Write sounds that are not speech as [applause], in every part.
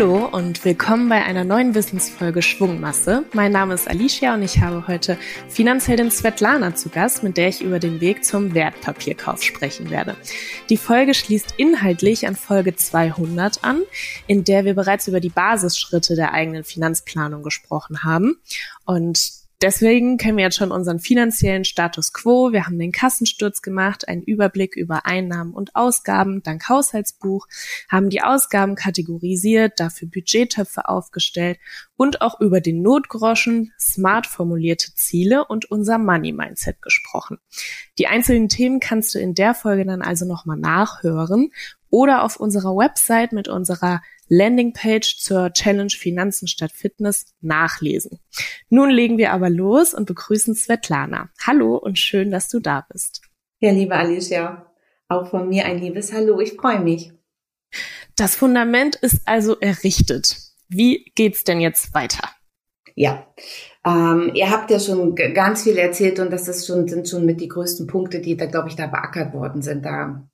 Hallo und willkommen bei einer neuen Wissensfolge Schwungmasse. Mein Name ist Alicia und ich habe heute Finanzheldin Svetlana zu Gast, mit der ich über den Weg zum Wertpapierkauf sprechen werde. Die Folge schließt inhaltlich an Folge 200 an, in der wir bereits über die Basisschritte der eigenen Finanzplanung gesprochen haben. Und Deswegen kennen wir jetzt schon unseren finanziellen Status quo. Wir haben den Kassensturz gemacht, einen Überblick über Einnahmen und Ausgaben dank Haushaltsbuch, haben die Ausgaben kategorisiert, dafür Budgettöpfe aufgestellt und auch über den Notgroschen, smart formulierte Ziele und unser Money Mindset gesprochen. Die einzelnen Themen kannst du in der Folge dann also nochmal nachhören oder auf unserer Website mit unserer Landingpage zur Challenge Finanzen statt Fitness nachlesen. Nun legen wir aber los und begrüßen Svetlana. Hallo und schön, dass du da bist. Ja, liebe Alicia, auch von mir ein liebes Hallo. Ich freue mich. Das Fundament ist also errichtet. Wie geht's denn jetzt weiter? Ja, ähm, ihr habt ja schon ganz viel erzählt und das ist schon, sind schon mit die größten Punkte, die da, glaube ich, da beackert worden sind. Da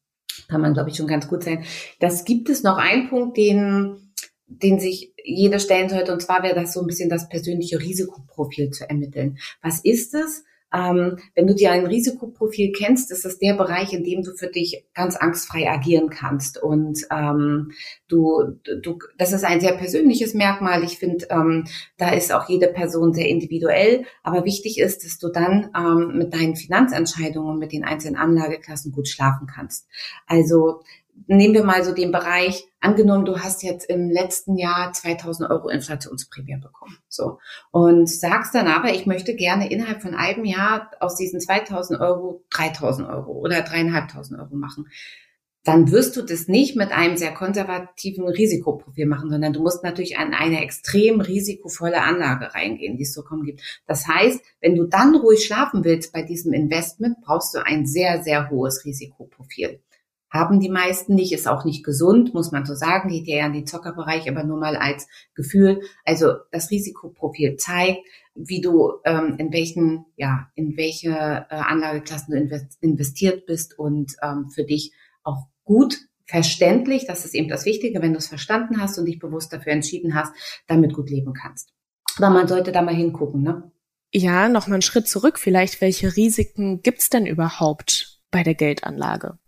kann man, glaube ich, schon ganz gut sein. Das gibt es noch einen Punkt, den, den sich jeder stellen sollte, und zwar wäre das so ein bisschen das persönliche Risikoprofil zu ermitteln. Was ist es? Ähm, wenn du dir ein Risikoprofil kennst, ist das der Bereich, in dem du für dich ganz angstfrei agieren kannst. Und ähm, du, du, das ist ein sehr persönliches Merkmal. Ich finde, ähm, da ist auch jede Person sehr individuell. Aber wichtig ist, dass du dann ähm, mit deinen Finanzentscheidungen, mit den einzelnen Anlageklassen gut schlafen kannst. Also nehmen wir mal so den Bereich, angenommen, du hast jetzt im letzten Jahr 2000 Euro Inflationsprämie bekommen. So. Und sagst dann aber, ich möchte gerne innerhalb von einem Jahr aus diesen 2000 Euro 3000 Euro oder dreieinhalbtausend Euro machen. Dann wirst du das nicht mit einem sehr konservativen Risikoprofil machen, sondern du musst natürlich an eine extrem risikovolle Anlage reingehen, die es so kommen gibt. Das heißt, wenn du dann ruhig schlafen willst bei diesem Investment, brauchst du ein sehr, sehr hohes Risikoprofil haben die meisten nicht, ist auch nicht gesund, muss man so sagen, geht ja in den Zockerbereich, aber nur mal als Gefühl. Also das Risikoprofil zeigt, wie du ähm, in welchen, ja, in welche äh, Anlageklassen du investiert bist und ähm, für dich auch gut verständlich, das ist eben das Wichtige, wenn du es verstanden hast und dich bewusst dafür entschieden hast, damit gut leben kannst. Aber man sollte da mal hingucken, ne? Ja, noch mal einen Schritt zurück. Vielleicht, welche Risiken gibt's denn überhaupt bei der Geldanlage?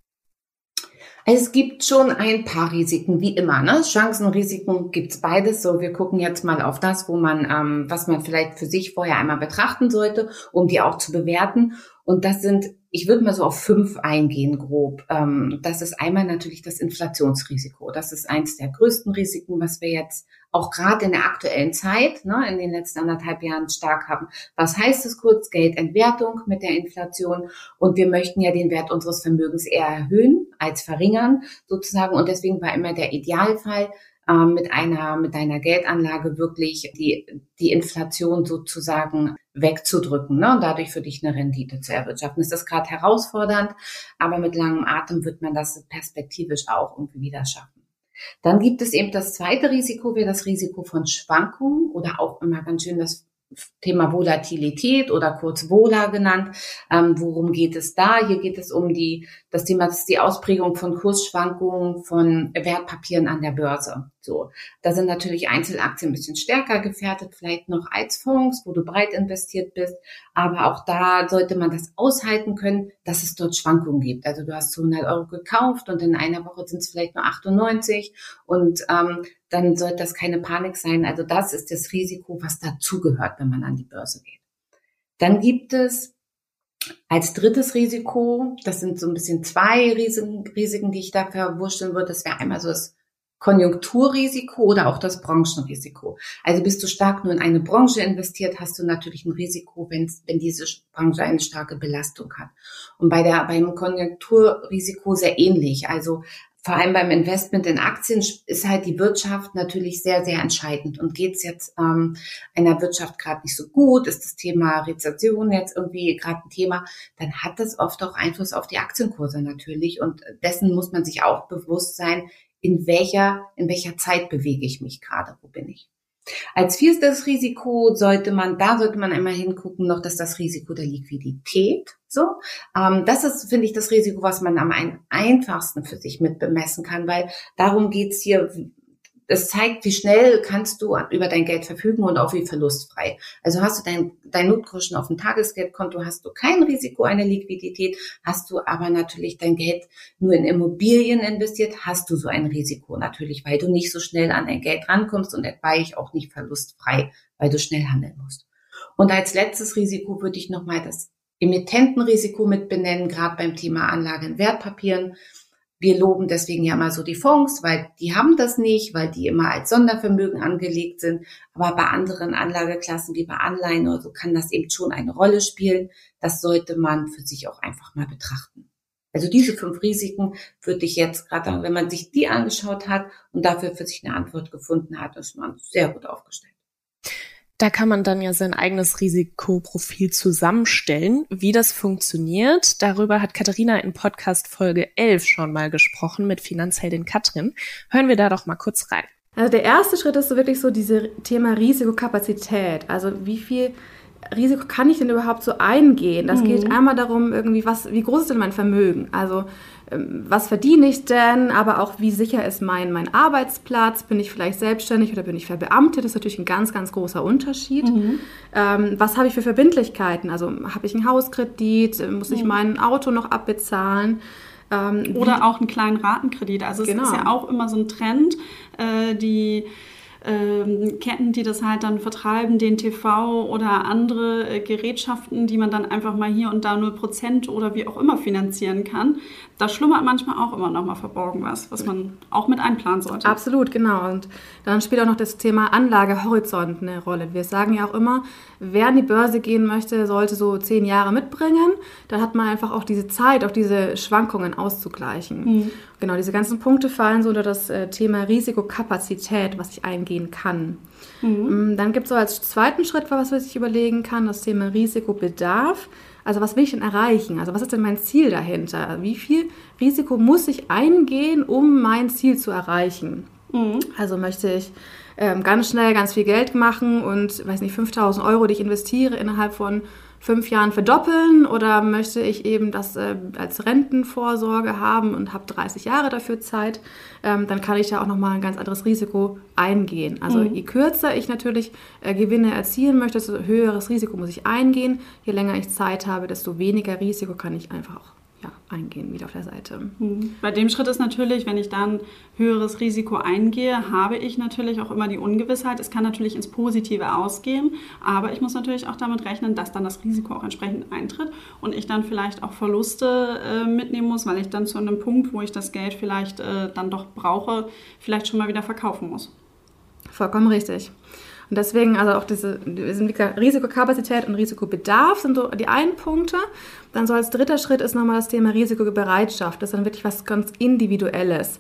Es gibt schon ein paar Risiken, wie immer. Ne? Chancen und Risiken gibt's beides. So, wir gucken jetzt mal auf das, wo man, ähm, was man vielleicht für sich vorher einmal betrachten sollte, um die auch zu bewerten. Und das sind ich würde mal so auf fünf eingehen, grob. Ähm, das ist einmal natürlich das Inflationsrisiko. Das ist eins der größten Risiken, was wir jetzt auch gerade in der aktuellen Zeit, ne, in den letzten anderthalb Jahren stark haben. Was heißt es kurz? Geldentwertung mit der Inflation. Und wir möchten ja den Wert unseres Vermögens eher erhöhen als verringern, sozusagen. Und deswegen war immer der Idealfall, ähm, mit einer, mit deiner Geldanlage wirklich die, die Inflation sozusagen wegzudrücken ne? und dadurch für dich eine Rendite zu erwirtschaften. Das ist gerade herausfordernd, aber mit langem Atem wird man das perspektivisch auch irgendwie wieder schaffen. Dann gibt es eben das zweite Risiko, wäre das Risiko von Schwankungen oder auch immer ganz schön das Thema Volatilität oder kurz Vola genannt. Ähm, worum geht es da? Hier geht es um die, das Thema, das ist die Ausprägung von Kursschwankungen von Wertpapieren an der Börse. So. Da sind natürlich Einzelaktien ein bisschen stärker gefährdet, vielleicht noch als Fonds, wo du breit investiert bist. Aber auch da sollte man das aushalten können, dass es dort Schwankungen gibt. Also du hast 100 Euro gekauft und in einer Woche sind es vielleicht nur 98 und ähm, dann sollte das keine Panik sein. Also das ist das Risiko, was dazugehört, wenn man an die Börse geht. Dann gibt es als drittes Risiko, das sind so ein bisschen zwei Risiken, Risiken die ich da verwurschteln würde. Das wäre einmal so das Konjunkturrisiko oder auch das Branchenrisiko. Also bist du stark nur in eine Branche investiert, hast du natürlich ein Risiko, wenn, wenn diese Branche eine starke Belastung hat. Und bei der, beim Konjunkturrisiko sehr ähnlich. Also vor allem beim Investment in Aktien ist halt die Wirtschaft natürlich sehr, sehr entscheidend. Und geht es jetzt ähm, einer Wirtschaft gerade nicht so gut, ist das Thema Rezession jetzt irgendwie gerade ein Thema, dann hat das oft auch Einfluss auf die Aktienkurse natürlich. Und dessen muss man sich auch bewusst sein, in welcher, in welcher Zeit bewege ich mich gerade, wo bin ich. Als vierstes Risiko sollte man, da sollte man einmal hingucken, noch, dass das Risiko der Liquidität. So, ähm, das ist, finde ich, das Risiko, was man am einfachsten für sich mit bemessen kann, weil darum geht's hier das zeigt, wie schnell kannst du über dein Geld verfügen und auch wie verlustfrei. Also hast du dein, dein Notgroschen auf dem Tagesgeldkonto, hast du kein Risiko, eine Liquidität, hast du aber natürlich dein Geld nur in Immobilien investiert, hast du so ein Risiko natürlich, weil du nicht so schnell an dein Geld rankommst und etwaig auch nicht verlustfrei, weil du schnell handeln musst. Und als letztes Risiko würde ich nochmal das Emittentenrisiko mit benennen, gerade beim Thema Anlage in Wertpapieren. Wir loben deswegen ja mal so die Fonds, weil die haben das nicht, weil die immer als Sondervermögen angelegt sind. Aber bei anderen Anlageklassen wie bei Anleihen oder so kann das eben schon eine Rolle spielen. Das sollte man für sich auch einfach mal betrachten. Also diese fünf Risiken würde ich jetzt gerade, wenn man sich die angeschaut hat und dafür für sich eine Antwort gefunden hat, ist man sehr gut aufgestellt. Da kann man dann ja sein eigenes Risikoprofil zusammenstellen. Wie das funktioniert, darüber hat Katharina in Podcast Folge 11 schon mal gesprochen mit Finanzheldin Katrin. Hören wir da doch mal kurz rein. Also der erste Schritt ist so wirklich so dieses Thema Risikokapazität. Also wie viel Risiko kann ich denn überhaupt so eingehen? Das mhm. geht einmal darum, irgendwie, was, wie groß ist denn mein Vermögen? Also, was verdiene ich denn? Aber auch, wie sicher ist mein, mein Arbeitsplatz? Bin ich vielleicht selbstständig oder bin ich verbeamtet? Das ist natürlich ein ganz, ganz großer Unterschied. Mhm. Ähm, was habe ich für Verbindlichkeiten? Also, habe ich einen Hauskredit? Muss ich mhm. mein Auto noch abbezahlen? Ähm, oder auch einen kleinen Ratenkredit. Also, es genau. ist ja auch immer so ein Trend, äh, die ähm, Ketten, die das halt dann vertreiben, den TV oder andere äh, Gerätschaften, die man dann einfach mal hier und da 0% oder wie auch immer finanzieren kann. Da schlummert manchmal auch immer noch mal verborgen was, was man auch mit einplanen sollte. Absolut, genau. Und dann spielt auch noch das Thema Anlagehorizont eine Rolle. Wir sagen ja auch immer, wer an die Börse gehen möchte, sollte so zehn Jahre mitbringen. Dann hat man einfach auch diese Zeit, auch diese Schwankungen auszugleichen. Mhm. Genau, diese ganzen Punkte fallen so unter das äh, Thema Risikokapazität, was ich eingehen kann. Mhm. Mm, dann gibt es so als zweiten Schritt, was man sich überlegen kann, das Thema Risikobedarf. Also was will ich denn erreichen? Also was ist denn mein Ziel dahinter? Wie viel Risiko muss ich eingehen, um mein Ziel zu erreichen? Mhm. Also möchte ich ähm, ganz schnell ganz viel Geld machen und, weiß nicht, 5000 Euro, die ich investiere, innerhalb von fünf Jahren verdoppeln oder möchte ich eben das äh, als Rentenvorsorge haben und habe 30 Jahre dafür Zeit, ähm, dann kann ich da auch nochmal ein ganz anderes Risiko eingehen. Also mhm. je kürzer ich natürlich äh, Gewinne erzielen möchte, desto höheres Risiko muss ich eingehen. Je länger ich Zeit habe, desto weniger Risiko kann ich einfach auch ja, eingehen, wieder auf der Seite. Mhm. Bei dem Schritt ist natürlich, wenn ich dann höheres Risiko eingehe, habe ich natürlich auch immer die Ungewissheit. Es kann natürlich ins Positive ausgehen, aber ich muss natürlich auch damit rechnen, dass dann das Risiko auch entsprechend eintritt und ich dann vielleicht auch Verluste äh, mitnehmen muss, weil ich dann zu einem Punkt, wo ich das Geld vielleicht äh, dann doch brauche, vielleicht schon mal wieder verkaufen muss. Vollkommen richtig. Und deswegen, also auch diese Risikokapazität und Risikobedarf sind so die einen Punkte. Dann so als dritter Schritt ist nochmal das Thema Risikobereitschaft. Das ist dann wirklich was ganz Individuelles.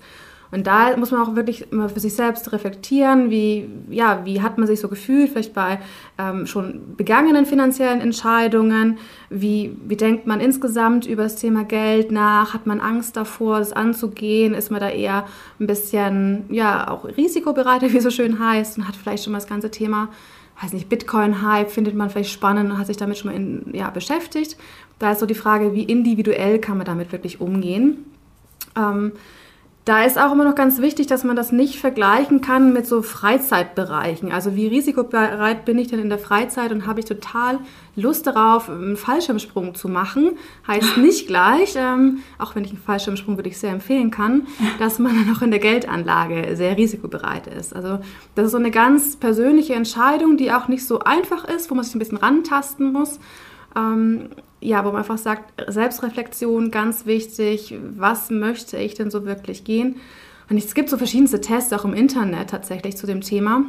Und da muss man auch wirklich immer für sich selbst reflektieren, wie, ja, wie hat man sich so gefühlt, vielleicht bei ähm, schon begangenen finanziellen Entscheidungen, wie, wie denkt man insgesamt über das Thema Geld nach, hat man Angst davor, das anzugehen, ist man da eher ein bisschen, ja, auch risikobereiter, [laughs] wie es so schön heißt, und hat vielleicht schon mal das ganze Thema weiß nicht, Bitcoin-Hype findet man vielleicht spannend und hat sich damit schon mal in, ja, beschäftigt. Da ist so die Frage, wie individuell kann man damit wirklich umgehen. Ähm, da ist auch immer noch ganz wichtig, dass man das nicht vergleichen kann mit so Freizeitbereichen. Also wie risikobereit bin ich denn in der Freizeit und habe ich total Lust darauf, einen Fallschirmsprung zu machen. Heißt [laughs] nicht gleich, ähm, auch wenn ich einen Fallschirmsprung wirklich sehr empfehlen kann, dass man dann auch in der Geldanlage sehr risikobereit ist. Also das ist so eine ganz persönliche Entscheidung, die auch nicht so einfach ist, wo man sich ein bisschen rantasten muss. Ähm, ja, wo man einfach sagt, Selbstreflexion ganz wichtig, was möchte ich denn so wirklich gehen? Und es gibt so verschiedenste Tests auch im Internet tatsächlich zu dem Thema.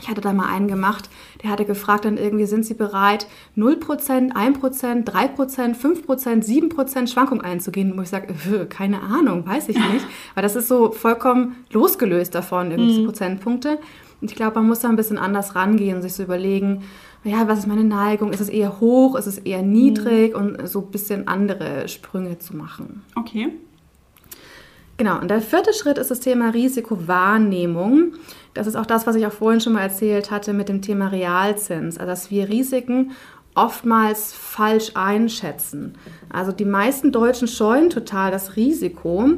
Ich hatte da mal einen gemacht, der hatte gefragt dann irgendwie, sind Sie bereit, 0%, 1%, 3%, 5%, 7% Schwankung einzugehen? Wo ich sage, äh, keine Ahnung, weiß ich nicht. [laughs] Weil das ist so vollkommen losgelöst davon, irgendwie mhm. Prozentpunkte. Und ich glaube, man muss da ein bisschen anders rangehen und sich so überlegen, ja, was ist meine Neigung? Ist es eher hoch? Ist es eher niedrig? Mhm. Und so ein bisschen andere Sprünge zu machen. Okay. Genau, und der vierte Schritt ist das Thema Risikowahrnehmung. Das ist auch das, was ich auch vorhin schon mal erzählt hatte mit dem Thema Realzins. Also, dass wir Risiken oftmals falsch einschätzen. Also die meisten Deutschen scheuen total das Risiko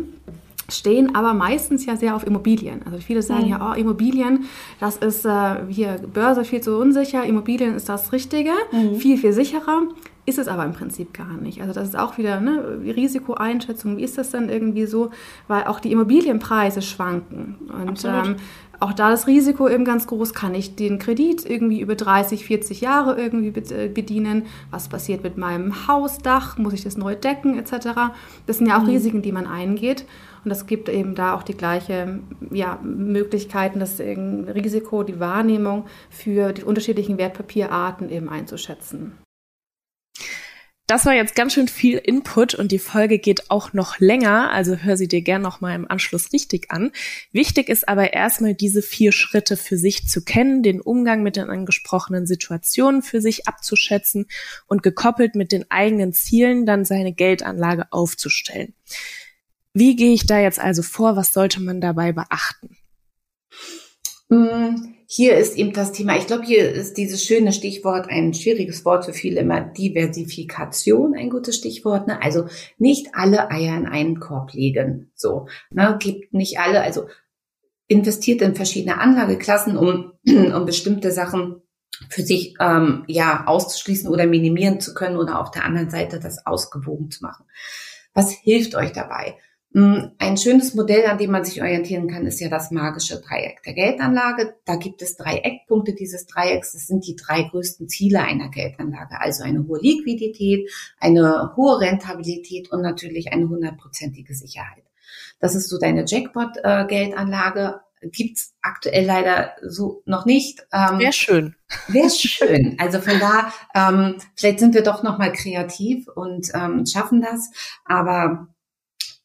stehen aber meistens ja sehr auf Immobilien. Also viele sagen mhm. ja, oh, Immobilien, das ist äh, hier Börse viel zu unsicher, Immobilien ist das Richtige, mhm. viel, viel sicherer. Ist es aber im Prinzip gar nicht. Also das ist auch wieder ne, Risikoeinschätzung. Wie ist das dann irgendwie so? Weil auch die Immobilienpreise schwanken. Und ähm, auch da das Risiko eben ganz groß, kann ich den Kredit irgendwie über 30, 40 Jahre irgendwie äh, bedienen? Was passiert mit meinem Hausdach? Muss ich das neu decken etc.? Das sind ja auch mhm. Risiken, die man eingeht. Und es gibt eben da auch die gleiche ja, Möglichkeiten, das Risiko, die Wahrnehmung für die unterschiedlichen Wertpapierarten eben einzuschätzen. Das war jetzt ganz schön viel Input und die Folge geht auch noch länger, also hör sie dir gern noch mal im Anschluss richtig an. Wichtig ist aber erstmal diese vier Schritte für sich zu kennen, den Umgang mit den angesprochenen Situationen für sich abzuschätzen und gekoppelt mit den eigenen Zielen dann seine Geldanlage aufzustellen. Wie gehe ich da jetzt also vor? Was sollte man dabei beachten? Mm, hier ist eben das Thema, ich glaube, hier ist dieses schöne Stichwort, ein schwieriges Wort für viele immer, Diversifikation, ein gutes Stichwort. Ne? Also nicht alle Eier in einen Korb legen. So, ne? gibt nicht alle, also investiert in verschiedene Anlageklassen, um, [clears throat] um bestimmte Sachen für sich ähm, ja auszuschließen oder minimieren zu können oder auf der anderen Seite das ausgewogen zu machen. Was hilft euch dabei? Hm, ein schönes Modell, an dem man sich orientieren kann, ist ja das magische Dreieck der Geldanlage. Da gibt es drei Eckpunkte dieses Dreiecks. Das sind die drei größten Ziele einer Geldanlage. Also eine hohe Liquidität, eine hohe Rentabilität und natürlich eine hundertprozentige Sicherheit. Das ist so deine Jackpot-Geldanlage. Gibt's aktuell leider so noch nicht. Ähm, Wäre schön. Wäre schön. Also von da, ähm, vielleicht sind wir doch noch mal kreativ und ähm, schaffen das. Aber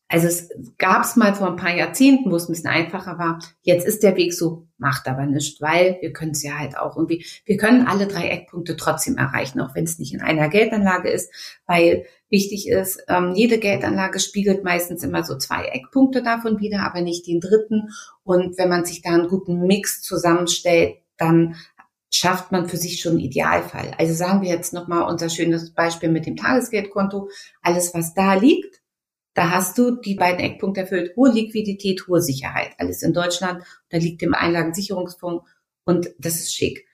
also es gab es mal vor ein paar Jahrzehnten, wo es ein bisschen einfacher war. Jetzt ist der Weg so, macht aber nicht, weil wir können es ja halt auch irgendwie, wir können alle drei Eckpunkte trotzdem erreichen, auch wenn es nicht in einer Geldanlage ist, weil wichtig ist, ähm, jede Geldanlage spiegelt meistens immer so zwei Eckpunkte davon wieder, aber nicht den dritten. Und wenn man sich da einen guten Mix zusammenstellt, dann schafft man für sich schon einen Idealfall. Also sagen wir jetzt nochmal unser schönes Beispiel mit dem Tagesgeldkonto. Alles, was da liegt, da hast du die beiden Eckpunkte erfüllt. Hohe Liquidität, hohe Sicherheit. Alles in Deutschland. Da liegt im Einlagensicherungsfonds und das ist schick.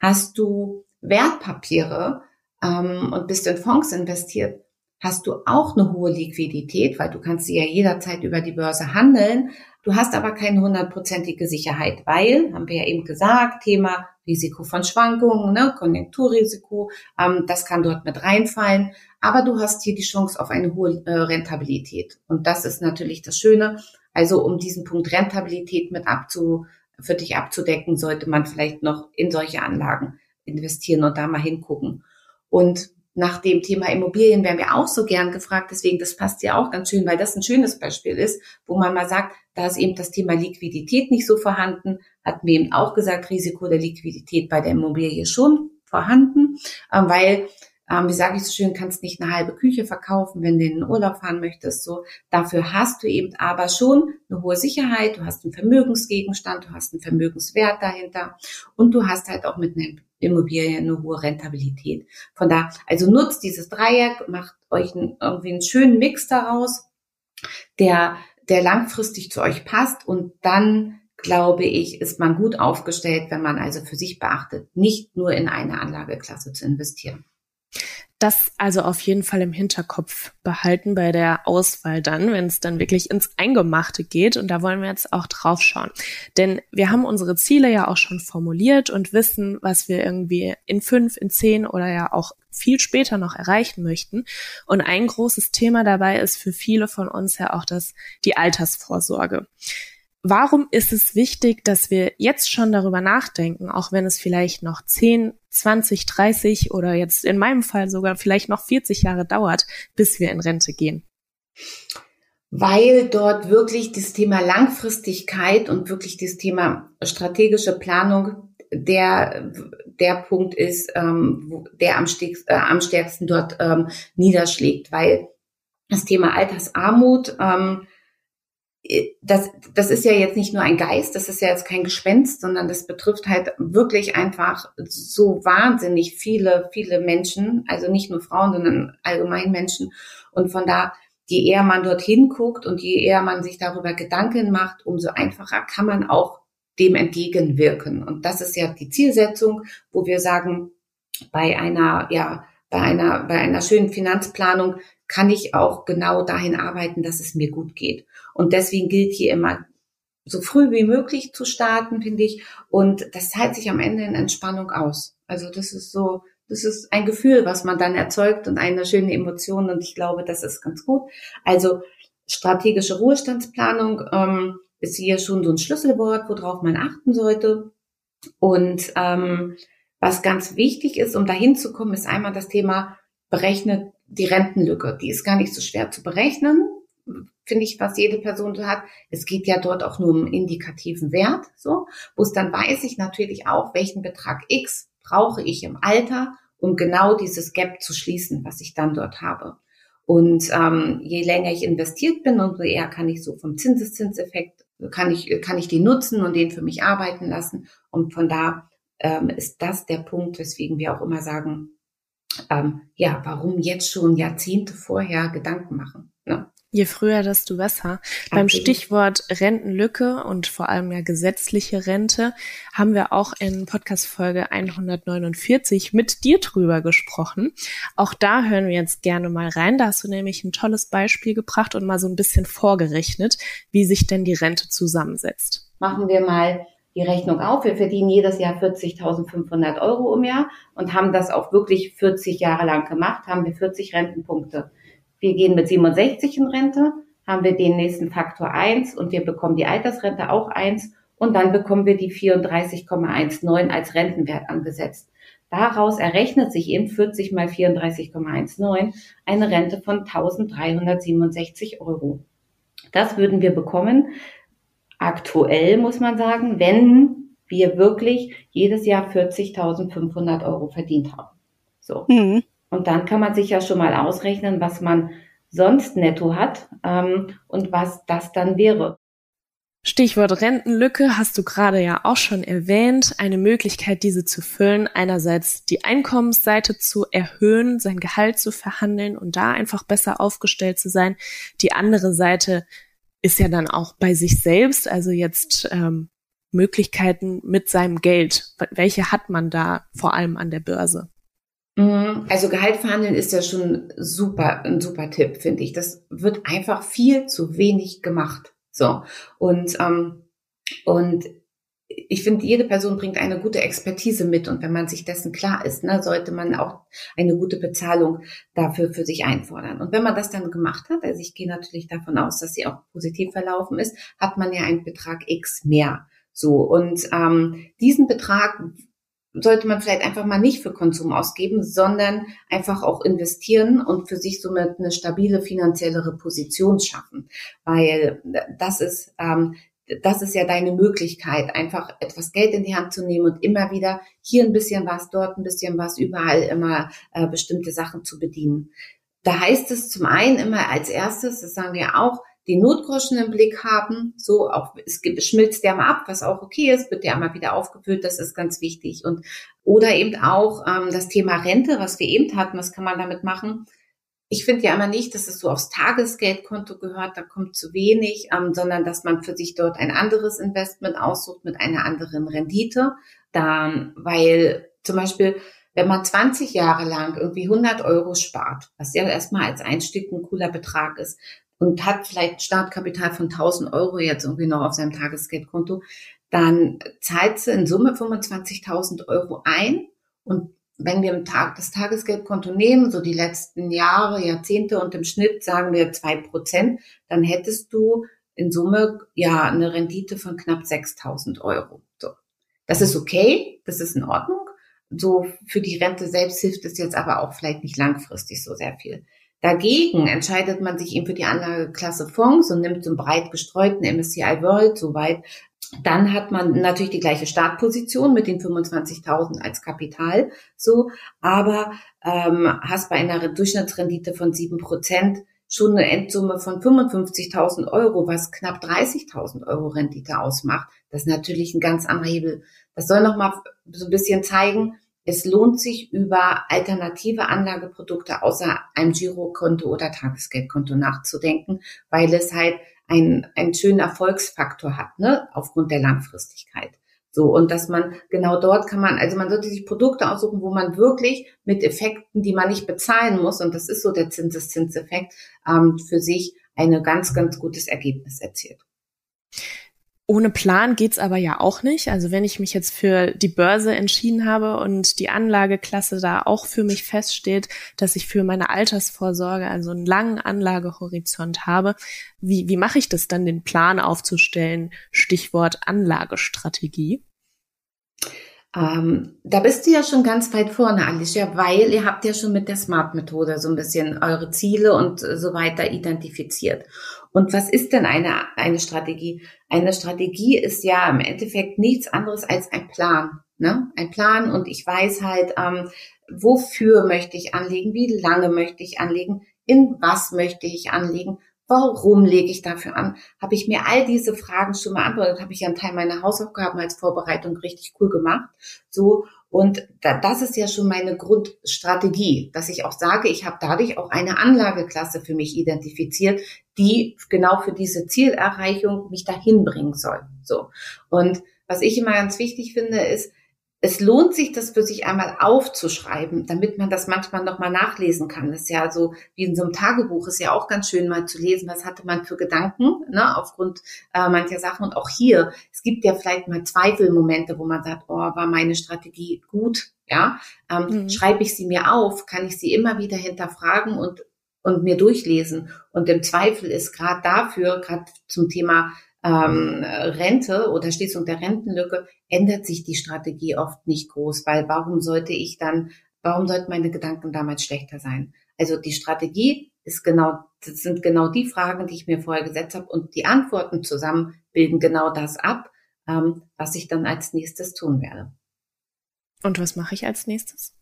Hast du Wertpapiere ähm, und bist in Fonds investiert, hast du auch eine hohe Liquidität, weil du kannst sie ja jederzeit über die Börse handeln. Du hast aber keine hundertprozentige Sicherheit, weil, haben wir ja eben gesagt, Thema Risiko von Schwankungen, ne, Konjunkturrisiko, ähm, das kann dort mit reinfallen. Aber du hast hier die Chance auf eine hohe äh, Rentabilität. Und das ist natürlich das Schöne. Also um diesen Punkt Rentabilität mit abzu, für dich abzudecken, sollte man vielleicht noch in solche Anlagen investieren und da mal hingucken. Und nach dem Thema Immobilien werden wir auch so gern gefragt. Deswegen, das passt ja auch ganz schön, weil das ein schönes Beispiel ist, wo man mal sagt, da ist eben das Thema Liquidität nicht so vorhanden. Hatten wir eben auch gesagt, Risiko der Liquidität bei der Immobilie schon vorhanden, äh, weil ähm, wie sage ich so schön, kannst nicht eine halbe Küche verkaufen, wenn du in den Urlaub fahren möchtest. So, dafür hast du eben aber schon eine hohe Sicherheit. Du hast einen Vermögensgegenstand, du hast einen Vermögenswert dahinter und du hast halt auch mit einer Immobilie eine hohe Rentabilität. Von da, also nutzt dieses Dreieck, macht euch einen, irgendwie einen schönen Mix daraus, der der langfristig zu euch passt und dann glaube ich, ist man gut aufgestellt, wenn man also für sich beachtet, nicht nur in eine Anlageklasse zu investieren. Das also auf jeden Fall im Hinterkopf behalten bei der Auswahl dann, wenn es dann wirklich ins Eingemachte geht. Und da wollen wir jetzt auch drauf schauen. Denn wir haben unsere Ziele ja auch schon formuliert und wissen, was wir irgendwie in fünf, in zehn oder ja auch viel später noch erreichen möchten. Und ein großes Thema dabei ist für viele von uns ja auch das, die Altersvorsorge warum ist es wichtig, dass wir jetzt schon darüber nachdenken, auch wenn es vielleicht noch 10, 20, 30 oder jetzt in meinem Fall sogar vielleicht noch 40 Jahre dauert, bis wir in Rente gehen? Weil dort wirklich das Thema Langfristigkeit und wirklich das Thema strategische Planung der, der Punkt ist, ähm, der am, stärksten, äh, am stärksten dort ähm, niederschlägt, weil das Thema Altersarmut ähm, das, das ist ja jetzt nicht nur ein Geist, das ist ja jetzt kein Gespenst, sondern das betrifft halt wirklich einfach so wahnsinnig viele, viele Menschen, also nicht nur Frauen, sondern allgemein Menschen. Und von da je eher man dorthin guckt und je eher man sich darüber Gedanken macht, umso einfacher kann man auch dem entgegenwirken. Und das ist ja die Zielsetzung, wo wir sagen, bei einer, ja, bei einer, bei einer schönen Finanzplanung kann ich auch genau dahin arbeiten, dass es mir gut geht. Und deswegen gilt hier immer so früh wie möglich zu starten, finde ich. Und das zahlt sich am Ende in Entspannung aus. Also das ist so, das ist ein Gefühl, was man dann erzeugt und eine schöne Emotion. Und ich glaube, das ist ganz gut. Also strategische Ruhestandsplanung ähm, ist hier schon so ein Schlüsselwort, worauf man achten sollte. Und ähm, was ganz wichtig ist, um dahin zu kommen, ist einmal das Thema berechnet die Rentenlücke. Die ist gar nicht so schwer zu berechnen, finde ich, was jede Person so hat. Es geht ja dort auch nur um indikativen Wert, so, wo es dann weiß ich natürlich auch, welchen Betrag X brauche ich im Alter, um genau dieses Gap zu schließen, was ich dann dort habe. Und ähm, je länger ich investiert bin, umso eher kann ich so vom Zinseszinseffekt, kann ich, kann ich den nutzen und den für mich arbeiten lassen. Und von da ähm, ist das der Punkt, weswegen wir auch immer sagen, ähm, ja, warum jetzt schon Jahrzehnte vorher Gedanken machen. Ne? Je früher, desto besser. Okay. Beim Stichwort Rentenlücke und vor allem ja gesetzliche Rente haben wir auch in Podcast Folge 149 mit dir drüber gesprochen. Auch da hören wir jetzt gerne mal rein. Da hast du nämlich ein tolles Beispiel gebracht und mal so ein bisschen vorgerechnet, wie sich denn die Rente zusammensetzt. Machen wir mal die Rechnung auf. Wir verdienen jedes Jahr 40.500 Euro im Jahr und haben das auch wirklich 40 Jahre lang gemacht, haben wir 40 Rentenpunkte. Wir gehen mit 67 in Rente, haben wir den nächsten Faktor 1 und wir bekommen die Altersrente auch 1 und dann bekommen wir die 34,19 als Rentenwert angesetzt. Daraus errechnet sich in 40 mal 34,19 eine Rente von 1367 Euro. Das würden wir bekommen, aktuell, muss man sagen, wenn wir wirklich jedes Jahr 40.500 Euro verdient haben. So. Mhm. Und dann kann man sich ja schon mal ausrechnen, was man sonst netto hat ähm, und was das dann wäre. Stichwort Rentenlücke hast du gerade ja auch schon erwähnt. Eine Möglichkeit, diese zu füllen, einerseits die Einkommensseite zu erhöhen, sein Gehalt zu verhandeln und da einfach besser aufgestellt zu sein. Die andere Seite ist ja dann auch bei sich selbst, also jetzt ähm, Möglichkeiten mit seinem Geld. Welche hat man da vor allem an der Börse? Mhm. Also Gehalt verhandeln ist ja schon super, ein super Tipp, finde ich. Das wird einfach viel zu wenig gemacht. So. Und, ähm, und ich finde, jede Person bringt eine gute Expertise mit und wenn man sich dessen klar ist, ne, sollte man auch eine gute Bezahlung dafür für sich einfordern. Und wenn man das dann gemacht hat, also ich gehe natürlich davon aus, dass sie auch positiv verlaufen ist, hat man ja einen Betrag X mehr. So und ähm, diesen Betrag sollte man vielleicht einfach mal nicht für Konsum ausgeben, sondern einfach auch investieren und für sich somit eine stabile finanziellere Position schaffen, weil das ist ähm, das ist ja deine Möglichkeit, einfach etwas Geld in die Hand zu nehmen und immer wieder hier ein bisschen was, dort ein bisschen was, überall immer äh, bestimmte Sachen zu bedienen. Da heißt es zum einen immer als erstes, das sagen wir auch, die Notgroschen im Blick haben, so auch, es schmilzt ja mal ab, was auch okay ist, wird ja mal wieder aufgefüllt, das ist ganz wichtig. Und, oder eben auch ähm, das Thema Rente, was wir eben hatten, was kann man damit machen? Ich finde ja immer nicht, dass es so aufs Tagesgeldkonto gehört, da kommt zu wenig, ähm, sondern dass man für sich dort ein anderes Investment aussucht mit einer anderen Rendite. Dann, weil zum Beispiel, wenn man 20 Jahre lang irgendwie 100 Euro spart, was ja erstmal als Einstieg ein cooler Betrag ist, und hat vielleicht Startkapital von 1000 Euro jetzt irgendwie noch auf seinem Tagesgeldkonto, dann zahlt sie in Summe 25.000 Euro ein und wenn wir Tag das Tagesgeldkonto nehmen, so die letzten Jahre, Jahrzehnte und im Schnitt sagen wir zwei Prozent, dann hättest du in Summe ja eine Rendite von knapp 6.000 Euro. So. Das ist okay, das ist in Ordnung. So für die Rente selbst hilft es jetzt aber auch vielleicht nicht langfristig so sehr viel. Dagegen entscheidet man sich eben für die Anlageklasse Fonds und nimmt so einen breit gestreuten MSCI World so weit dann hat man natürlich die gleiche Startposition mit den 25.000 als Kapital, so, aber ähm, hast bei einer Durchschnittsrendite von sieben Prozent schon eine Endsumme von 55.000 Euro, was knapp 30.000 Euro Rendite ausmacht. Das ist natürlich ein ganz anderer Hebel. Das soll nochmal so ein bisschen zeigen, es lohnt sich über alternative Anlageprodukte außer einem Girokonto oder Tagesgeldkonto nachzudenken, weil es halt einen, einen schönen Erfolgsfaktor hat, ne, aufgrund der Langfristigkeit. So, und dass man genau dort kann man, also man sollte sich Produkte aussuchen, wo man wirklich mit Effekten, die man nicht bezahlen muss, und das ist so der Zinseszinseffekt, ähm, für sich ein ganz, ganz gutes Ergebnis erzielt. Ohne Plan geht's aber ja auch nicht. Also wenn ich mich jetzt für die Börse entschieden habe und die Anlageklasse da auch für mich feststeht, dass ich für meine Altersvorsorge also einen langen Anlagehorizont habe, wie, wie mache ich das dann, den Plan aufzustellen? Stichwort Anlagestrategie. Ähm, da bist du ja schon ganz weit vorne, Alicia, weil ihr habt ja schon mit der Smart-Methode so ein bisschen eure Ziele und so weiter identifiziert. Und was ist denn eine, eine Strategie? Eine Strategie ist ja im Endeffekt nichts anderes als ein Plan. Ne? Ein Plan und ich weiß halt, ähm, wofür möchte ich anlegen, wie lange möchte ich anlegen, in was möchte ich anlegen Warum lege ich dafür an? Habe ich mir all diese Fragen schon beantwortet? Habe ich ja einen Teil meiner Hausaufgaben als Vorbereitung richtig cool gemacht. So und da, das ist ja schon meine Grundstrategie, dass ich auch sage, ich habe dadurch auch eine Anlageklasse für mich identifiziert, die genau für diese Zielerreichung mich dahin bringen soll. So und was ich immer ganz wichtig finde, ist es lohnt sich, das für sich einmal aufzuschreiben, damit man das manchmal nochmal nachlesen kann. Das ist ja so wie in so einem Tagebuch, ist ja auch ganz schön mal zu lesen, was hatte man für Gedanken, ne, aufgrund äh, mancher Sachen. Und auch hier, es gibt ja vielleicht mal Zweifelmomente, wo man sagt, oh, war meine Strategie gut, ja. Ähm, mhm. Schreibe ich sie mir auf, kann ich sie immer wieder hinterfragen und und mir durchlesen. Und im Zweifel ist gerade dafür, gerade zum Thema ähm, Rente oder Schließung der Rentenlücke ändert sich die Strategie oft nicht groß, weil warum sollte ich dann, warum sollten meine Gedanken damals schlechter sein? Also die Strategie ist genau, das sind genau die Fragen, die ich mir vorher gesetzt habe und die Antworten zusammen bilden genau das ab, ähm, was ich dann als nächstes tun werde. Und was mache ich als nächstes?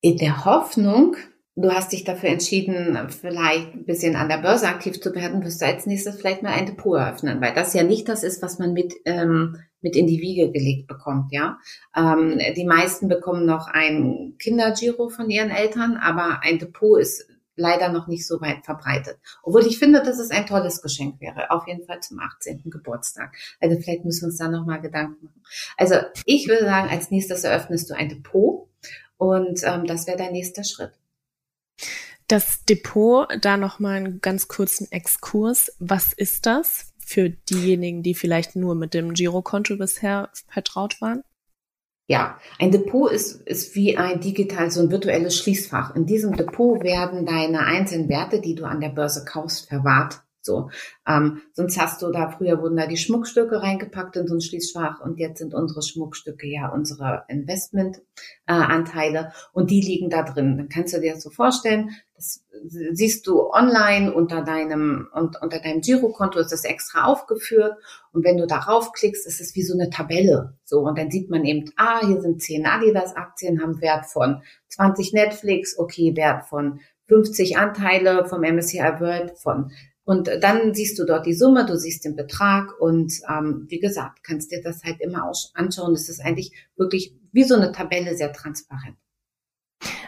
In der Hoffnung, du hast dich dafür entschieden, vielleicht ein bisschen an der Börse aktiv zu werden, wirst du als nächstes vielleicht mal ein Depot eröffnen, weil das ja nicht das ist, was man mit, ähm, mit in die Wiege gelegt bekommt, ja. Ähm, die meisten bekommen noch ein Kindergiro von ihren Eltern, aber ein Depot ist leider noch nicht so weit verbreitet. Obwohl ich finde, dass es ein tolles Geschenk wäre, auf jeden Fall zum 18. Geburtstag. Also vielleicht müssen wir uns da nochmal Gedanken machen. Also ich würde sagen, als nächstes eröffnest du ein Depot und ähm, das wäre dein nächster Schritt. Das Depot, da nochmal einen ganz kurzen Exkurs. Was ist das für diejenigen, die vielleicht nur mit dem Girokonto bisher vertraut waren? Ja, ein Depot ist, ist wie ein digital, so ein virtuelles Schließfach. In diesem Depot werden deine einzelnen Werte, die du an der Börse kaufst, verwahrt. So, ähm, sonst hast du da, früher wurden da die Schmuckstücke reingepackt in so ein Schließfach und jetzt sind unsere Schmuckstücke ja unsere Investmentanteile äh, und die liegen da drin. Dann kannst du dir das so vorstellen, das siehst du online unter deinem, und, unter deinem Girokonto ist das extra aufgeführt und wenn du darauf klickst, ist es wie so eine Tabelle. So, und dann sieht man eben, ah, hier sind 10 Adidas-Aktien, haben Wert von 20 Netflix, okay, Wert von 50 Anteile vom MSCI World von und dann siehst du dort die Summe, du siehst den Betrag und ähm, wie gesagt, kannst dir das halt immer anschauen. Das ist eigentlich wirklich wie so eine Tabelle sehr transparent.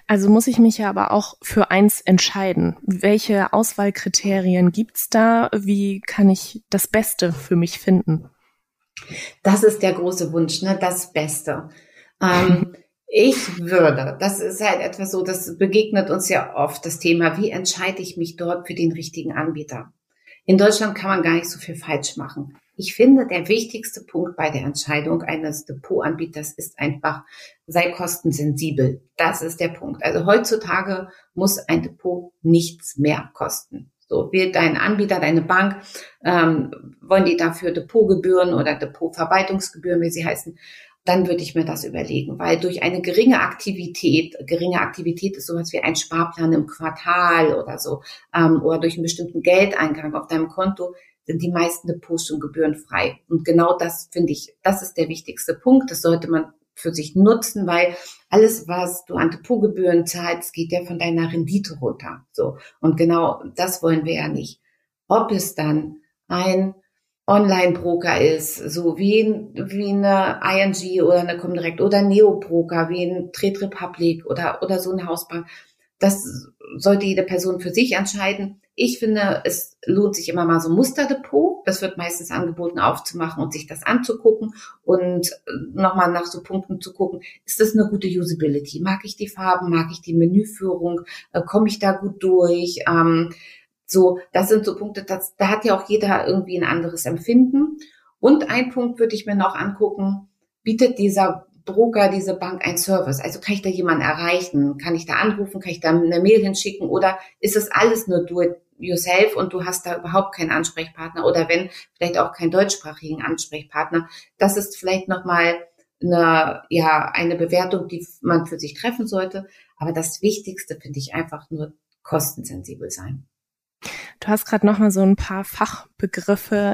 Also muss ich mich ja aber auch für eins entscheiden. Welche Auswahlkriterien gibt's da? Wie kann ich das Beste für mich finden? Das ist der große Wunsch, ne? Das Beste. Ähm, [laughs] Ich würde, das ist halt etwas so, das begegnet uns ja oft, das Thema, wie entscheide ich mich dort für den richtigen Anbieter? In Deutschland kann man gar nicht so viel falsch machen. Ich finde, der wichtigste Punkt bei der Entscheidung eines Depotanbieters ist einfach, sei kostensensibel. Das ist der Punkt. Also heutzutage muss ein Depot nichts mehr kosten. So wählt dein Anbieter, deine Bank, ähm, wollen die dafür Depotgebühren oder Depotverwaltungsgebühren, wie sie heißen, dann würde ich mir das überlegen, weil durch eine geringe Aktivität, geringe Aktivität ist sowas wie ein Sparplan im Quartal oder so, ähm, oder durch einen bestimmten Geldeingang auf deinem Konto, sind die meisten Depots schon gebührenfrei. Und genau das finde ich, das ist der wichtigste Punkt. Das sollte man für sich nutzen, weil alles, was du an Depotgebühren zahlst, geht ja von deiner Rendite runter. So. Und genau das wollen wir ja nicht. Ob es dann ein Online-Broker ist, so wie, wie eine ING oder eine Comdirect oder Neo-Broker, wie ein Trade Republic oder, oder so eine Hausbank. Das sollte jede Person für sich entscheiden. Ich finde, es lohnt sich immer mal so ein Musterdepot. Das wird meistens angeboten aufzumachen und sich das anzugucken und nochmal nach so Punkten zu gucken. Ist das eine gute Usability? Mag ich die Farben? Mag ich die Menüführung? Äh, Komme ich da gut durch? Ähm, so, das sind so Punkte, das, da hat ja auch jeder irgendwie ein anderes Empfinden. Und ein Punkt würde ich mir noch angucken, bietet dieser Broker, diese Bank ein Service? Also kann ich da jemanden erreichen? Kann ich da anrufen? Kann ich da eine Mail hinschicken? Oder ist das alles nur do it yourself und du hast da überhaupt keinen Ansprechpartner oder wenn, vielleicht auch keinen deutschsprachigen Ansprechpartner? Das ist vielleicht nochmal eine, ja, eine Bewertung, die man für sich treffen sollte. Aber das Wichtigste finde ich einfach nur kostensensibel sein. Du hast gerade noch mal so ein paar Fachbegriffe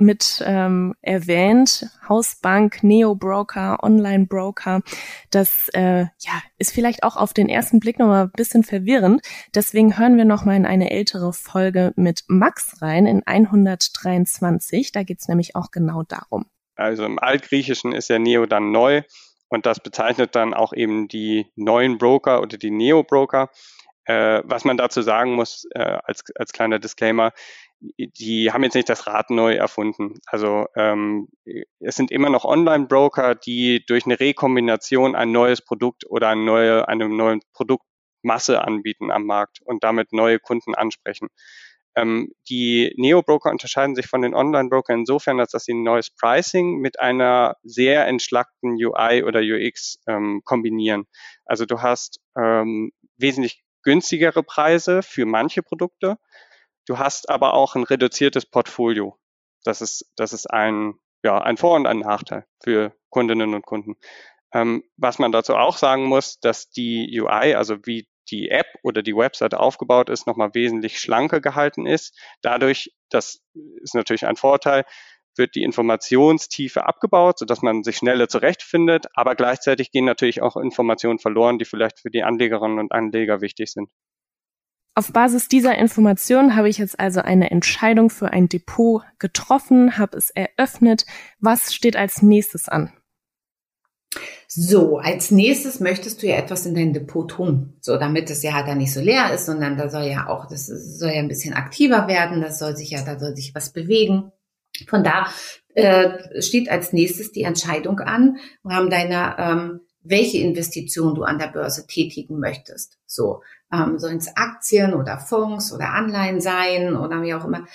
mit ähm, erwähnt, Hausbank, Neo-Broker, Online-Broker. Das äh, ja, ist vielleicht auch auf den ersten Blick nochmal ein bisschen verwirrend. Deswegen hören wir nochmal in eine ältere Folge mit Max rein, in 123. Da geht's nämlich auch genau darum. Also im Altgriechischen ist ja Neo dann neu und das bezeichnet dann auch eben die neuen Broker oder die Neo-Broker. Äh, was man dazu sagen muss, äh, als, als kleiner Disclaimer, die haben jetzt nicht das Rad neu erfunden. Also ähm, es sind immer noch Online-Broker, die durch eine Rekombination ein neues Produkt oder eine neue, eine neue Produktmasse anbieten am Markt und damit neue Kunden ansprechen. Ähm, die Neo-Broker unterscheiden sich von den Online-Broker insofern, als dass sie ein neues Pricing mit einer sehr entschlackten UI oder UX ähm, kombinieren. Also du hast ähm, wesentlich günstigere Preise für manche Produkte Du hast aber auch ein reduziertes Portfolio. Das ist, das ist ein, ja, ein Vor- und ein Nachteil für Kundinnen und Kunden. Ähm, was man dazu auch sagen muss, dass die UI, also wie die App oder die Website aufgebaut ist, nochmal wesentlich schlanker gehalten ist. Dadurch, das ist natürlich ein Vorteil, wird die Informationstiefe abgebaut, sodass man sich schneller zurechtfindet, aber gleichzeitig gehen natürlich auch Informationen verloren, die vielleicht für die Anlegerinnen und Anleger wichtig sind. Auf Basis dieser Information habe ich jetzt also eine Entscheidung für ein Depot getroffen, habe es eröffnet. Was steht als nächstes an? So, als nächstes möchtest du ja etwas in dein Depot tun. So, damit es ja halt da nicht so leer ist, sondern da soll ja auch, das soll ja ein bisschen aktiver werden, das soll sich ja, da soll sich was bewegen. Von da äh, steht als nächstes die Entscheidung an, im Rahmen deiner, ähm, welche Investition du an der Börse tätigen möchtest. So, ähm, sollen es Aktien oder Fonds oder Anleihen sein oder wie auch immer.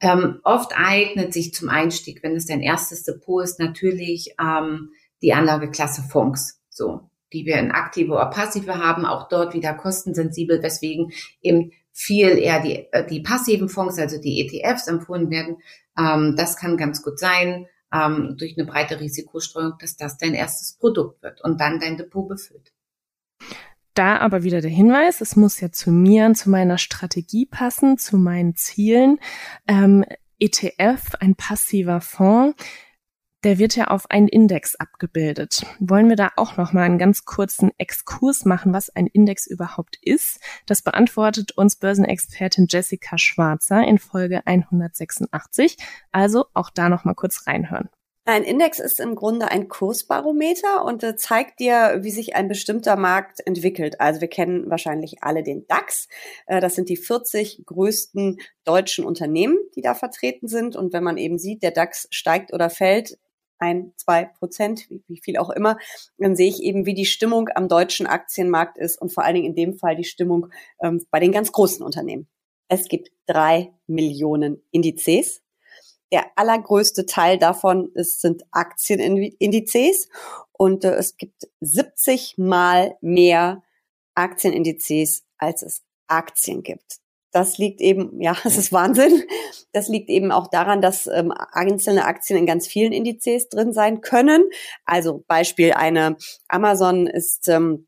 Ähm, oft eignet sich zum Einstieg, wenn es dein erstes Depot ist, natürlich ähm, die Anlageklasse Fonds, so die wir in aktive oder passive haben, auch dort wieder kostensensibel, weswegen eben viel eher die, äh, die passiven Fonds, also die ETFs empfohlen werden. Ähm, das kann ganz gut sein, ähm, durch eine breite Risikostreuung, dass das dein erstes Produkt wird und dann dein Depot befüllt. Da aber wieder der Hinweis, es muss ja zu mir zu meiner Strategie passen, zu meinen Zielen. Ähm, ETF, ein passiver Fonds, der wird ja auf einen Index abgebildet. Wollen wir da auch noch mal einen ganz kurzen Exkurs machen, was ein Index überhaupt ist? Das beantwortet uns Börsenexpertin Jessica Schwarzer in Folge 186. Also auch da noch mal kurz reinhören. Ein Index ist im Grunde ein Kursbarometer und äh, zeigt dir, wie sich ein bestimmter Markt entwickelt. Also wir kennen wahrscheinlich alle den DAX. Äh, das sind die 40 größten deutschen Unternehmen, die da vertreten sind. Und wenn man eben sieht, der DAX steigt oder fällt, ein, zwei Prozent, wie viel auch immer, dann sehe ich eben, wie die Stimmung am deutschen Aktienmarkt ist und vor allen Dingen in dem Fall die Stimmung ähm, bei den ganz großen Unternehmen. Es gibt drei Millionen Indizes der allergrößte Teil davon ist, sind Aktienindizes und äh, es gibt 70 mal mehr Aktienindizes, als es Aktien gibt. Das liegt eben, ja, [laughs] das ist Wahnsinn. Das liegt eben auch daran, dass ähm, einzelne Aktien in ganz vielen Indizes drin sein können. Also Beispiel eine Amazon ist ähm,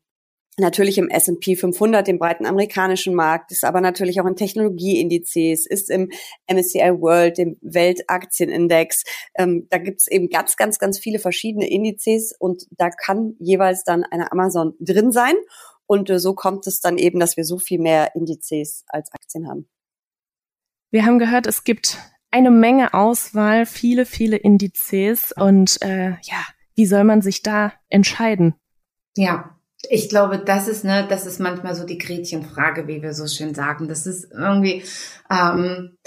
natürlich im S&P 500, dem breiten amerikanischen Markt, ist aber natürlich auch in Technologieindizes, ist im MSCI World, dem Weltaktienindex. Ähm, da gibt's eben ganz, ganz, ganz viele verschiedene Indizes und da kann jeweils dann eine Amazon drin sein. Und äh, so kommt es dann eben, dass wir so viel mehr Indizes als Aktien haben. Wir haben gehört, es gibt eine Menge Auswahl, viele, viele Indizes und äh, ja, wie soll man sich da entscheiden? Ja, ich glaube, das ist ne, das ist manchmal so die Gretchenfrage, wie wir so schön sagen. Das ist irgendwie ähm,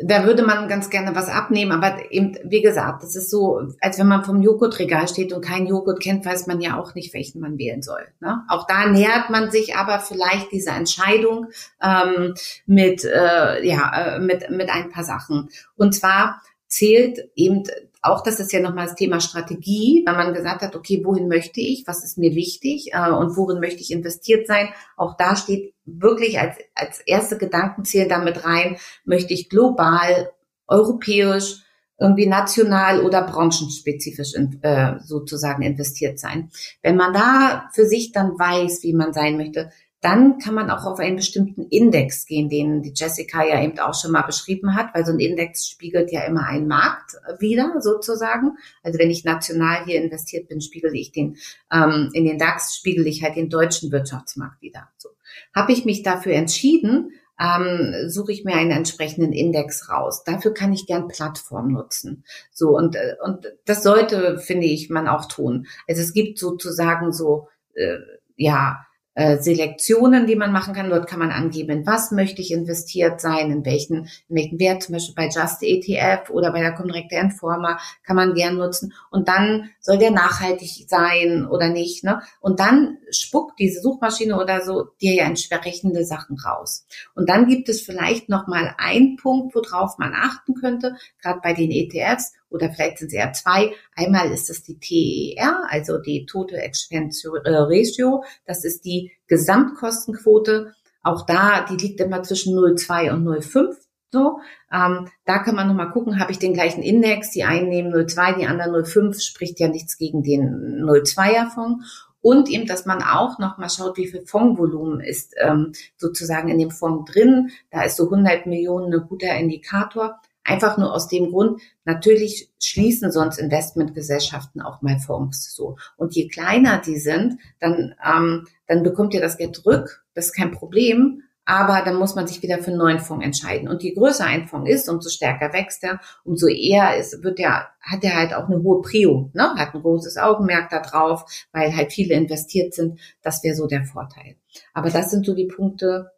da würde man ganz gerne was abnehmen, aber eben, wie gesagt, das ist so, als wenn man vom Joghurtregal steht und keinen Joghurt kennt, weiß man ja auch nicht, welchen man wählen soll. Ne? Auch da nähert man sich aber vielleicht dieser Entscheidung ähm, mit, äh, ja, äh, mit, mit ein paar Sachen. Und zwar zählt eben auch das ist ja nochmal das Thema Strategie, weil man gesagt hat, okay, wohin möchte ich, was ist mir wichtig äh, und worin möchte ich investiert sein. Auch da steht wirklich als, als erste Gedankenziel damit rein, möchte ich global, europäisch, irgendwie national oder branchenspezifisch in, äh, sozusagen investiert sein. Wenn man da für sich dann weiß, wie man sein möchte, dann kann man auch auf einen bestimmten Index gehen, den die Jessica ja eben auch schon mal beschrieben hat, weil so ein Index spiegelt ja immer einen Markt wieder sozusagen. Also wenn ich national hier investiert bin, spiegel ich den ähm, in den DAX, spiegel ich halt den deutschen Wirtschaftsmarkt wieder. So habe ich mich dafür entschieden, ähm, suche ich mir einen entsprechenden Index raus. Dafür kann ich gern Plattform nutzen. So und äh, und das sollte, finde ich, man auch tun. Also es gibt sozusagen so äh, ja äh, Selektionen, die man machen kann. Dort kann man angeben, in was möchte ich investiert sein, in welchen, in welchen Wert, zum Beispiel bei Just ETF oder bei der Comdirect Informer kann man gern nutzen. Und dann soll der nachhaltig sein oder nicht. Ne? Und dann spuckt diese Suchmaschine oder so dir ja entsprechende Sachen raus. Und dann gibt es vielleicht noch mal einen Punkt, worauf man achten könnte, gerade bei den ETFs oder vielleicht sind es eher zwei. Einmal ist es die TER, also die Total Expense Ratio. Das ist die Gesamtkostenquote. Auch da, die liegt immer zwischen 0,2 und 0,5. So, ähm, da kann man nochmal gucken, habe ich den gleichen Index, die einen nehmen 0,2, die anderen 0,5, spricht ja nichts gegen den 0,2er Fonds. Und eben, dass man auch nochmal schaut, wie viel Fondsvolumen ist ähm, sozusagen in dem Fonds drin. Da ist so 100 Millionen ein guter Indikator. Einfach nur aus dem Grund, natürlich schließen sonst Investmentgesellschaften auch mal Fonds so. Und je kleiner die sind, dann, ähm, dann bekommt ihr das Geld zurück. Das ist kein Problem. Aber dann muss man sich wieder für einen neuen Fonds entscheiden. Und je größer ein Fonds ist, umso stärker wächst er, umso eher ist, wird der, hat er halt auch eine hohe Prio, ne? hat ein großes Augenmerk da drauf, weil halt viele investiert sind. Das wäre so der Vorteil. Aber das sind so die Punkte,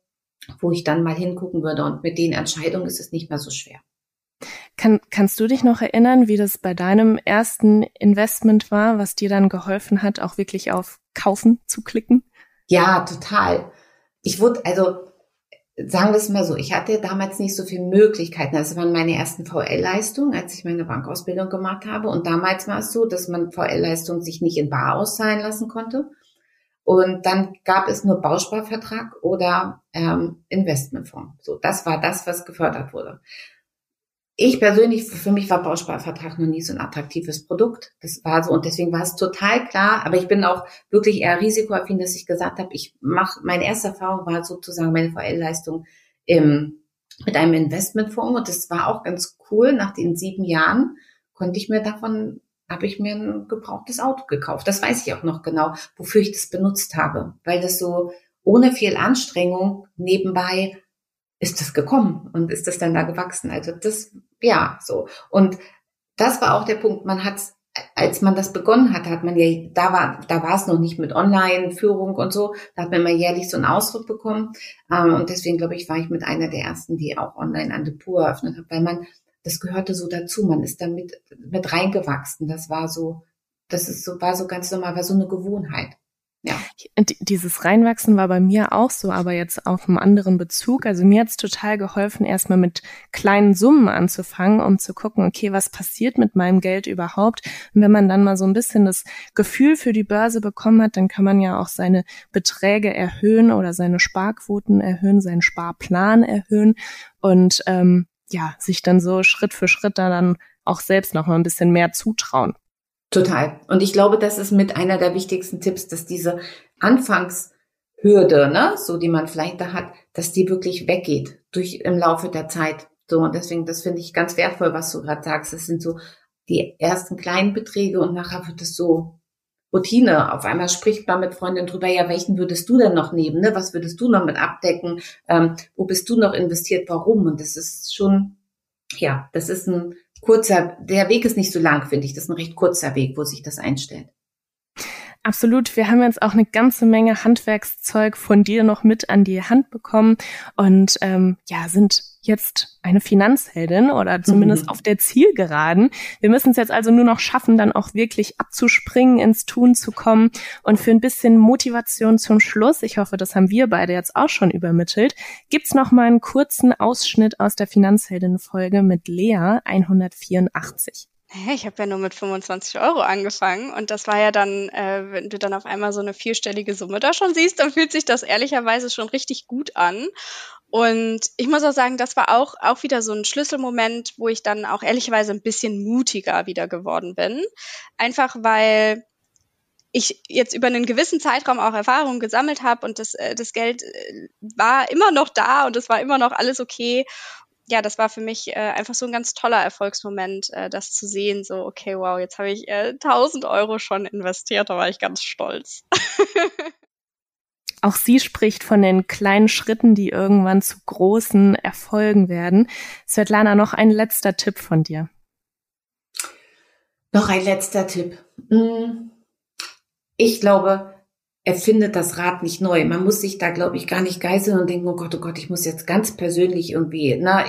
wo ich dann mal hingucken würde. Und mit den Entscheidungen ist es nicht mehr so schwer. Kann, kannst du dich noch erinnern, wie das bei deinem ersten Investment war, was dir dann geholfen hat, auch wirklich auf Kaufen zu klicken? Ja, total. Ich wurde, also sagen wir es mal so, ich hatte damals nicht so viele Möglichkeiten. Das waren meine ersten VL-Leistungen, als ich meine Bankausbildung gemacht habe. Und damals war es so, dass man VL-Leistungen sich nicht in Bar auszahlen lassen konnte. Und dann gab es nur Bausparvertrag oder ähm, Investmentfonds. So, das war das, was gefördert wurde ich persönlich, für mich war Bausparvertrag noch nie so ein attraktives Produkt. Das war so und deswegen war es total klar. Aber ich bin auch wirklich eher risikoaffin, dass ich gesagt habe, ich mache, meine erste Erfahrung war sozusagen meine VL-Leistung im, mit einem Investmentfonds und das war auch ganz cool. Nach den sieben Jahren konnte ich mir davon, habe ich mir ein gebrauchtes Auto gekauft. Das weiß ich auch noch genau, wofür ich das benutzt habe, weil das so ohne viel Anstrengung nebenbei ist das gekommen und ist das dann da gewachsen. Also das, ja, so. Und das war auch der Punkt. Man hat, als man das begonnen hat, hat man ja, da war, da war es noch nicht mit Online-Führung und so. Da hat man mal jährlich so einen Ausdruck bekommen. Ähm, und deswegen glaube ich, war ich mit einer der ersten, die auch online ein Depot eröffnet hat, weil man, das gehörte so dazu. Man ist damit mit reingewachsen. Das war so, das ist so, war so ganz normal, war so eine Gewohnheit. Ja. Dieses Reinwachsen war bei mir auch so, aber jetzt auf einem anderen Bezug. Also mir hat's total geholfen, erstmal mit kleinen Summen anzufangen, um zu gucken, okay, was passiert mit meinem Geld überhaupt? Und wenn man dann mal so ein bisschen das Gefühl für die Börse bekommen hat, dann kann man ja auch seine Beträge erhöhen oder seine Sparquoten erhöhen, seinen Sparplan erhöhen und ähm, ja, sich dann so Schritt für Schritt da dann auch selbst noch mal ein bisschen mehr zutrauen. Total. Und ich glaube, das ist mit einer der wichtigsten Tipps, dass diese Anfangshürde, ne, so die man vielleicht da hat, dass die wirklich weggeht durch im Laufe der Zeit. So und deswegen, das finde ich ganz wertvoll, was du gerade sagst. Das sind so die ersten kleinen Beträge und nachher wird es so Routine. Auf einmal spricht man mit Freundinnen drüber, ja, welchen würdest du denn noch nehmen? Ne? Was würdest du noch mit abdecken? Ähm, wo bist du noch investiert? Warum? Und das ist schon ja, das ist ein kurzer, der Weg ist nicht so lang, finde ich. Das ist ein recht kurzer Weg, wo sich das einstellt. Absolut. Wir haben jetzt auch eine ganze Menge Handwerkszeug von dir noch mit an die Hand bekommen und ähm, ja, sind jetzt eine Finanzheldin oder zumindest mhm. auf der Zielgeraden. Wir müssen es jetzt also nur noch schaffen, dann auch wirklich abzuspringen, ins Tun zu kommen und für ein bisschen Motivation zum Schluss, ich hoffe, das haben wir beide jetzt auch schon übermittelt, gibt's noch mal einen kurzen Ausschnitt aus der Finanzheldin-Folge mit Lea 184 ich habe ja nur mit 25 Euro angefangen und das war ja dann, äh, wenn du dann auf einmal so eine vierstellige Summe da schon siehst, dann fühlt sich das ehrlicherweise schon richtig gut an. Und ich muss auch sagen, das war auch, auch wieder so ein Schlüsselmoment, wo ich dann auch ehrlicherweise ein bisschen mutiger wieder geworden bin. Einfach weil ich jetzt über einen gewissen Zeitraum auch Erfahrungen gesammelt habe und das, äh, das Geld äh, war immer noch da und es war immer noch alles okay ja, das war für mich äh, einfach so ein ganz toller Erfolgsmoment, äh, das zu sehen, so, okay, wow, jetzt habe ich äh, 1000 Euro schon investiert, da war ich ganz stolz. [laughs] Auch sie spricht von den kleinen Schritten, die irgendwann zu großen Erfolgen werden. Svetlana, noch ein letzter Tipp von dir. Noch ein letzter Tipp. Hm. Ich glaube, er findet das Rad nicht neu. Man muss sich da, glaube ich, gar nicht geißeln und denken, oh Gott, oh Gott, ich muss jetzt ganz persönlich irgendwie na,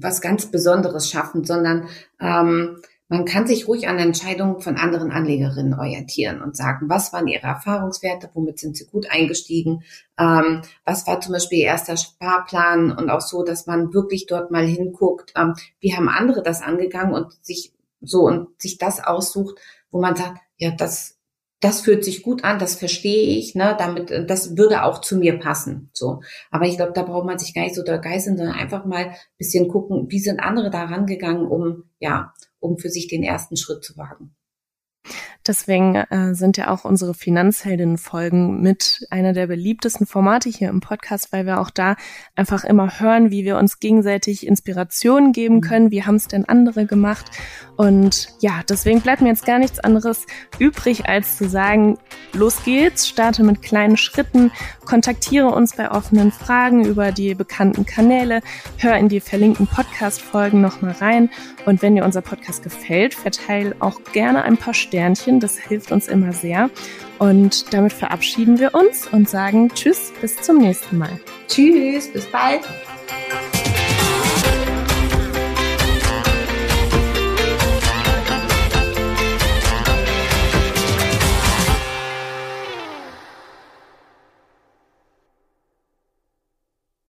was ganz Besonderes schaffen, sondern ähm, man kann sich ruhig an Entscheidungen von anderen Anlegerinnen orientieren und sagen, was waren ihre Erfahrungswerte, womit sind sie gut eingestiegen, ähm, was war zum Beispiel ihr erster Sparplan und auch so, dass man wirklich dort mal hinguckt, ähm, wie haben andere das angegangen und sich so und sich das aussucht, wo man sagt, ja, das das fühlt sich gut an, das verstehe ich, ne, damit, das würde auch zu mir passen, so. Aber ich glaube, da braucht man sich gar nicht so da geißeln, sondern einfach mal bisschen gucken, wie sind andere da rangegangen, um, ja, um für sich den ersten Schritt zu wagen. Deswegen äh, sind ja auch unsere Finanzheldinnen-Folgen mit einer der beliebtesten Formate hier im Podcast, weil wir auch da einfach immer hören, wie wir uns gegenseitig Inspirationen geben mhm. können. Wie haben es denn andere gemacht? Und ja, deswegen bleibt mir jetzt gar nichts anderes übrig, als zu sagen, los geht's, starte mit kleinen Schritten, kontaktiere uns bei offenen Fragen über die bekannten Kanäle, hör in die verlinkten Podcast-Folgen nochmal rein. Und wenn dir unser Podcast gefällt, verteile auch gerne ein paar Sternchen. Das hilft uns immer sehr. Und damit verabschieden wir uns und sagen Tschüss, bis zum nächsten Mal. Tschüss, bis bald.